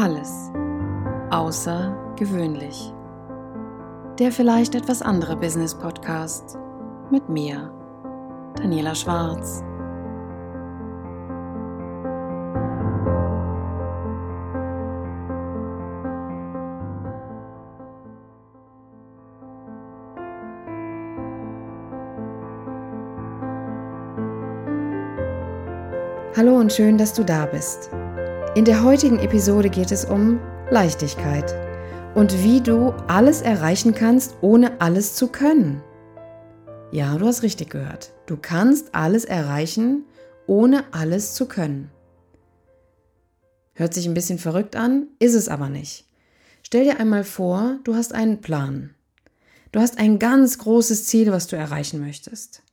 Alles außergewöhnlich. Der vielleicht etwas andere Business Podcast mit mir, Daniela Schwarz. Hallo und schön, dass du da bist. In der heutigen Episode geht es um Leichtigkeit und wie du alles erreichen kannst, ohne alles zu können. Ja, du hast richtig gehört. Du kannst alles erreichen, ohne alles zu können. Hört sich ein bisschen verrückt an, ist es aber nicht. Stell dir einmal vor, du hast einen Plan. Du hast ein ganz großes Ziel, was du erreichen möchtest.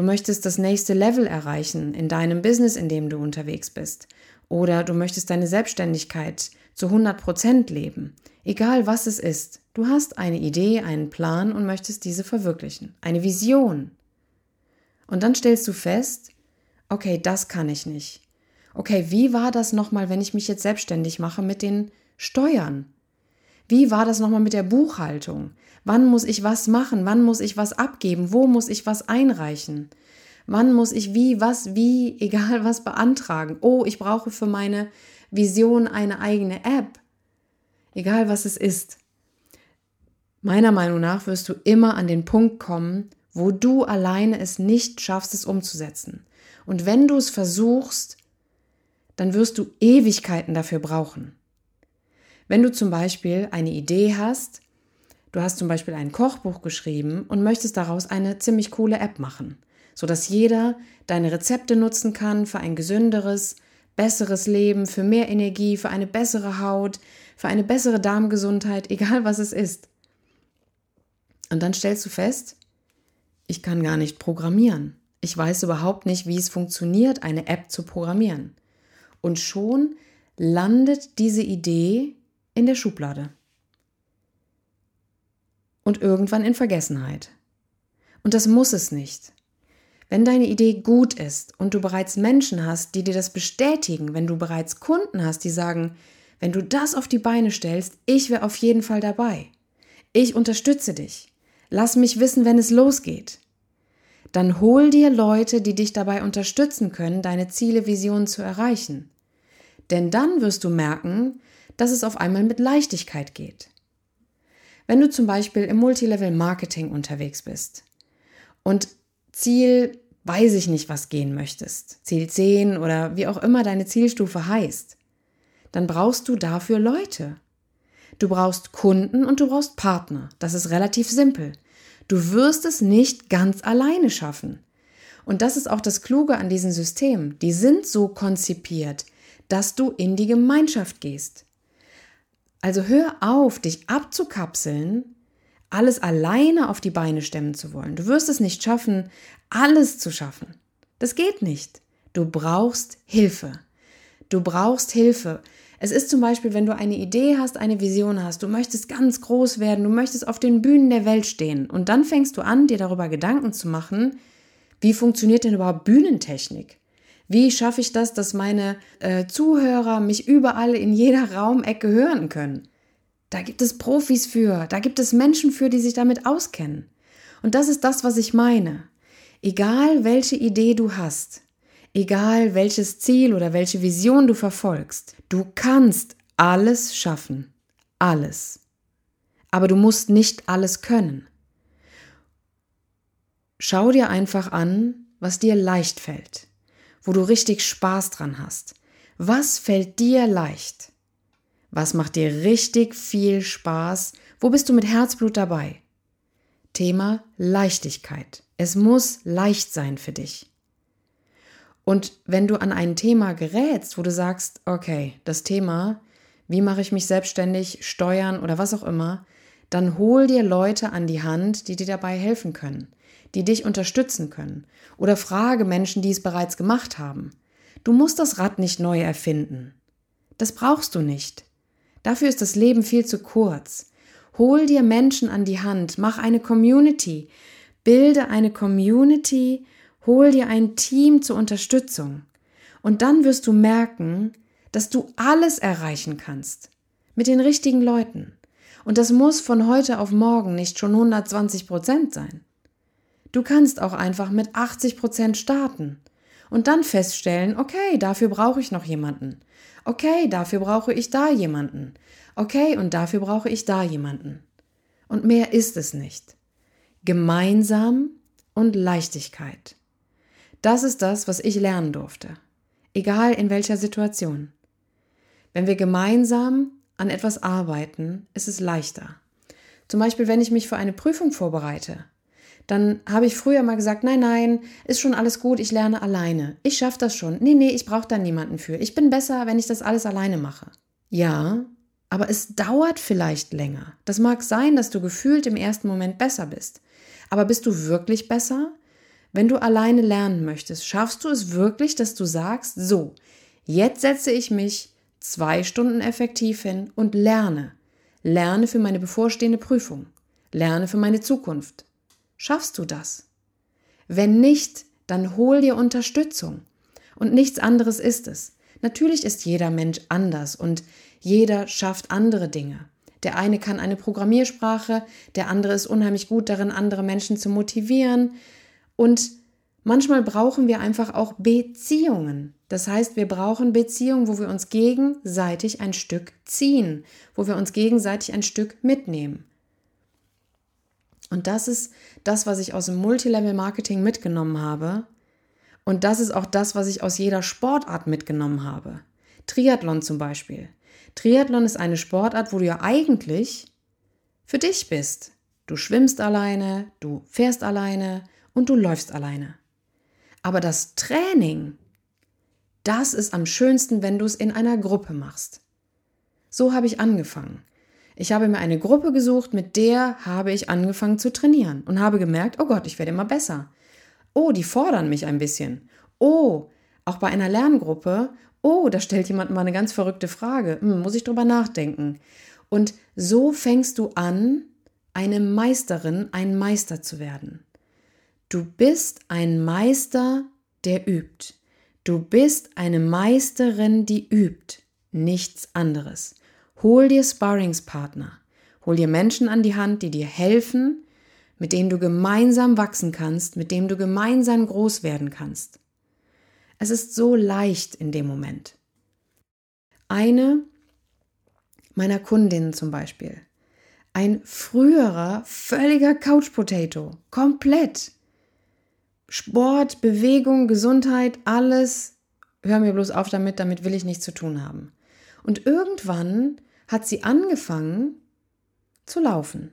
Du möchtest das nächste Level erreichen in deinem Business, in dem du unterwegs bist. Oder du möchtest deine Selbstständigkeit zu 100 Prozent leben. Egal was es ist. Du hast eine Idee, einen Plan und möchtest diese verwirklichen. Eine Vision. Und dann stellst du fest, okay, das kann ich nicht. Okay, wie war das nochmal, wenn ich mich jetzt selbstständig mache mit den Steuern? Wie war das nochmal mit der Buchhaltung? Wann muss ich was machen? Wann muss ich was abgeben? Wo muss ich was einreichen? Wann muss ich wie, was, wie, egal was beantragen? Oh, ich brauche für meine Vision eine eigene App. Egal was es ist. Meiner Meinung nach wirst du immer an den Punkt kommen, wo du alleine es nicht schaffst, es umzusetzen. Und wenn du es versuchst, dann wirst du Ewigkeiten dafür brauchen. Wenn du zum Beispiel eine Idee hast, du hast zum Beispiel ein Kochbuch geschrieben und möchtest daraus eine ziemlich coole App machen, sodass jeder deine Rezepte nutzen kann für ein gesünderes, besseres Leben, für mehr Energie, für eine bessere Haut, für eine bessere Darmgesundheit, egal was es ist. Und dann stellst du fest, ich kann gar nicht programmieren. Ich weiß überhaupt nicht, wie es funktioniert, eine App zu programmieren. Und schon landet diese Idee in der Schublade. Und irgendwann in Vergessenheit. Und das muss es nicht. Wenn deine Idee gut ist und du bereits Menschen hast, die dir das bestätigen, wenn du bereits Kunden hast, die sagen, wenn du das auf die Beine stellst, ich wäre auf jeden Fall dabei. Ich unterstütze dich. Lass mich wissen, wenn es losgeht. Dann hol dir Leute, die dich dabei unterstützen können, deine Ziele, Visionen zu erreichen. Denn dann wirst du merken, dass es auf einmal mit Leichtigkeit geht. Wenn du zum Beispiel im Multilevel Marketing unterwegs bist und Ziel, weiß ich nicht, was gehen möchtest, Ziel 10 oder wie auch immer deine Zielstufe heißt, dann brauchst du dafür Leute. Du brauchst Kunden und du brauchst Partner. Das ist relativ simpel. Du wirst es nicht ganz alleine schaffen. Und das ist auch das Kluge an diesen Systemen. Die sind so konzipiert, dass du in die Gemeinschaft gehst. Also hör auf, dich abzukapseln, alles alleine auf die Beine stemmen zu wollen. Du wirst es nicht schaffen, alles zu schaffen. Das geht nicht. Du brauchst Hilfe. Du brauchst Hilfe. Es ist zum Beispiel, wenn du eine Idee hast, eine Vision hast, du möchtest ganz groß werden, du möchtest auf den Bühnen der Welt stehen und dann fängst du an, dir darüber Gedanken zu machen, wie funktioniert denn überhaupt Bühnentechnik? Wie schaffe ich das, dass meine äh, Zuhörer mich überall in jeder Raumecke hören können? Da gibt es Profis für, da gibt es Menschen für, die sich damit auskennen. Und das ist das, was ich meine. Egal welche Idee du hast, egal welches Ziel oder welche Vision du verfolgst, du kannst alles schaffen. Alles. Aber du musst nicht alles können. Schau dir einfach an, was dir leicht fällt wo du richtig Spaß dran hast. Was fällt dir leicht? Was macht dir richtig viel Spaß? Wo bist du mit Herzblut dabei? Thema Leichtigkeit. Es muss leicht sein für dich. Und wenn du an ein Thema gerätst, wo du sagst, okay, das Thema, wie mache ich mich selbstständig, steuern oder was auch immer, dann hol dir Leute an die Hand, die dir dabei helfen können die dich unterstützen können. Oder frage Menschen, die es bereits gemacht haben. Du musst das Rad nicht neu erfinden. Das brauchst du nicht. Dafür ist das Leben viel zu kurz. Hol dir Menschen an die Hand, mach eine Community, bilde eine Community, hol dir ein Team zur Unterstützung. Und dann wirst du merken, dass du alles erreichen kannst. Mit den richtigen Leuten. Und das muss von heute auf morgen nicht schon 120 Prozent sein. Du kannst auch einfach mit 80 Prozent starten und dann feststellen, okay, dafür brauche ich noch jemanden. Okay, dafür brauche ich da jemanden. Okay, und dafür brauche ich da jemanden. Und mehr ist es nicht. Gemeinsam und Leichtigkeit. Das ist das, was ich lernen durfte. Egal in welcher Situation. Wenn wir gemeinsam an etwas arbeiten, ist es leichter. Zum Beispiel, wenn ich mich für eine Prüfung vorbereite, dann habe ich früher mal gesagt, nein, nein, ist schon alles gut, ich lerne alleine. Ich schaffe das schon. Nee, nee, ich brauche da niemanden für. Ich bin besser, wenn ich das alles alleine mache. Ja, aber es dauert vielleicht länger. Das mag sein, dass du gefühlt im ersten Moment besser bist. Aber bist du wirklich besser? Wenn du alleine lernen möchtest, schaffst du es wirklich, dass du sagst, so, jetzt setze ich mich zwei Stunden effektiv hin und lerne. Lerne für meine bevorstehende Prüfung. Lerne für meine Zukunft. Schaffst du das? Wenn nicht, dann hol dir Unterstützung. Und nichts anderes ist es. Natürlich ist jeder Mensch anders und jeder schafft andere Dinge. Der eine kann eine Programmiersprache, der andere ist unheimlich gut darin, andere Menschen zu motivieren. Und manchmal brauchen wir einfach auch Beziehungen. Das heißt, wir brauchen Beziehungen, wo wir uns gegenseitig ein Stück ziehen, wo wir uns gegenseitig ein Stück mitnehmen. Und das ist das, was ich aus dem Multilevel-Marketing mitgenommen habe. Und das ist auch das, was ich aus jeder Sportart mitgenommen habe. Triathlon zum Beispiel. Triathlon ist eine Sportart, wo du ja eigentlich für dich bist. Du schwimmst alleine, du fährst alleine und du läufst alleine. Aber das Training, das ist am schönsten, wenn du es in einer Gruppe machst. So habe ich angefangen. Ich habe mir eine Gruppe gesucht, mit der habe ich angefangen zu trainieren und habe gemerkt, oh Gott, ich werde immer besser. Oh, die fordern mich ein bisschen. Oh, auch bei einer Lerngruppe, oh, da stellt jemand mal eine ganz verrückte Frage, hm, muss ich drüber nachdenken. Und so fängst du an, eine Meisterin, ein Meister zu werden. Du bist ein Meister, der übt. Du bist eine Meisterin, die übt. Nichts anderes. Hol dir Sparringspartner. Hol dir Menschen an die Hand, die dir helfen, mit denen du gemeinsam wachsen kannst, mit dem du gemeinsam groß werden kannst. Es ist so leicht in dem Moment. Eine meiner Kundinnen zum Beispiel, ein früherer, völliger Couch Potato, komplett. Sport, Bewegung, Gesundheit, alles. Hör mir bloß auf damit, damit will ich nichts zu tun haben. Und irgendwann hat sie angefangen zu laufen.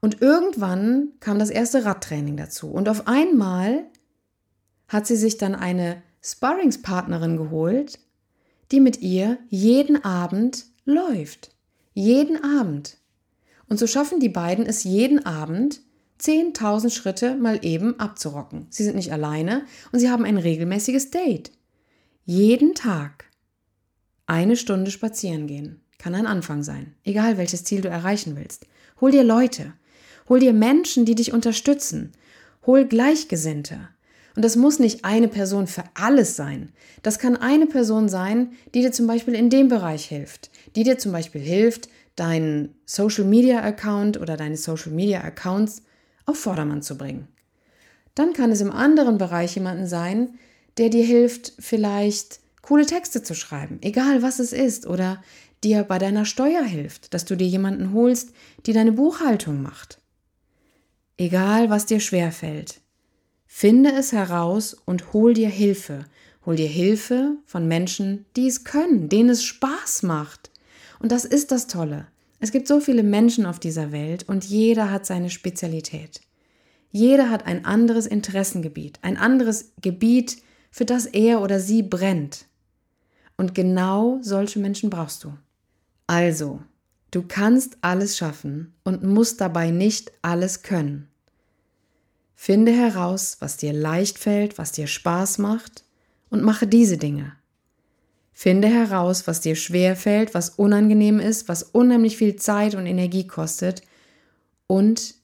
Und irgendwann kam das erste Radtraining dazu. Und auf einmal hat sie sich dann eine Sparringspartnerin geholt, die mit ihr jeden Abend läuft. Jeden Abend. Und so schaffen die beiden es jeden Abend, 10.000 Schritte mal eben abzurocken. Sie sind nicht alleine und sie haben ein regelmäßiges Date. Jeden Tag eine Stunde spazieren gehen kann ein Anfang sein, egal welches Ziel du erreichen willst. Hol dir Leute, hol dir Menschen, die dich unterstützen, hol Gleichgesinnte. Und das muss nicht eine Person für alles sein. Das kann eine Person sein, die dir zum Beispiel in dem Bereich hilft, die dir zum Beispiel hilft, deinen Social Media Account oder deine Social Media Accounts auf Vordermann zu bringen. Dann kann es im anderen Bereich jemanden sein, der dir hilft, vielleicht coole Texte zu schreiben, egal was es ist, oder dir bei deiner Steuer hilft, dass du dir jemanden holst, die deine Buchhaltung macht. Egal, was dir schwerfällt, finde es heraus und hol dir Hilfe. Hol dir Hilfe von Menschen, die es können, denen es Spaß macht. Und das ist das Tolle. Es gibt so viele Menschen auf dieser Welt und jeder hat seine Spezialität. Jeder hat ein anderes Interessengebiet, ein anderes Gebiet, für das er oder sie brennt. Und genau solche Menschen brauchst du. Also, du kannst alles schaffen und musst dabei nicht alles können. Finde heraus, was dir leicht fällt, was dir Spaß macht und mache diese Dinge. Finde heraus, was dir schwer fällt, was unangenehm ist, was unheimlich viel Zeit und Energie kostet und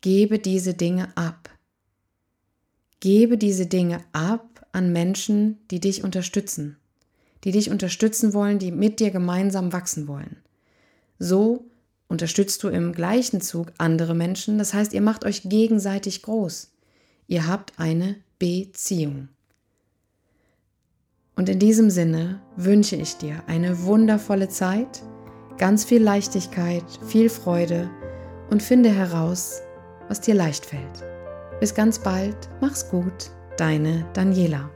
gebe diese Dinge ab. Gebe diese Dinge ab an Menschen, die dich unterstützen, die dich unterstützen wollen, die mit dir gemeinsam wachsen wollen. So unterstützt du im gleichen Zug andere Menschen, das heißt, ihr macht euch gegenseitig groß. Ihr habt eine Beziehung. Und in diesem Sinne wünsche ich dir eine wundervolle Zeit, ganz viel Leichtigkeit, viel Freude und finde heraus, was dir leicht fällt. Bis ganz bald, mach's gut, deine Daniela.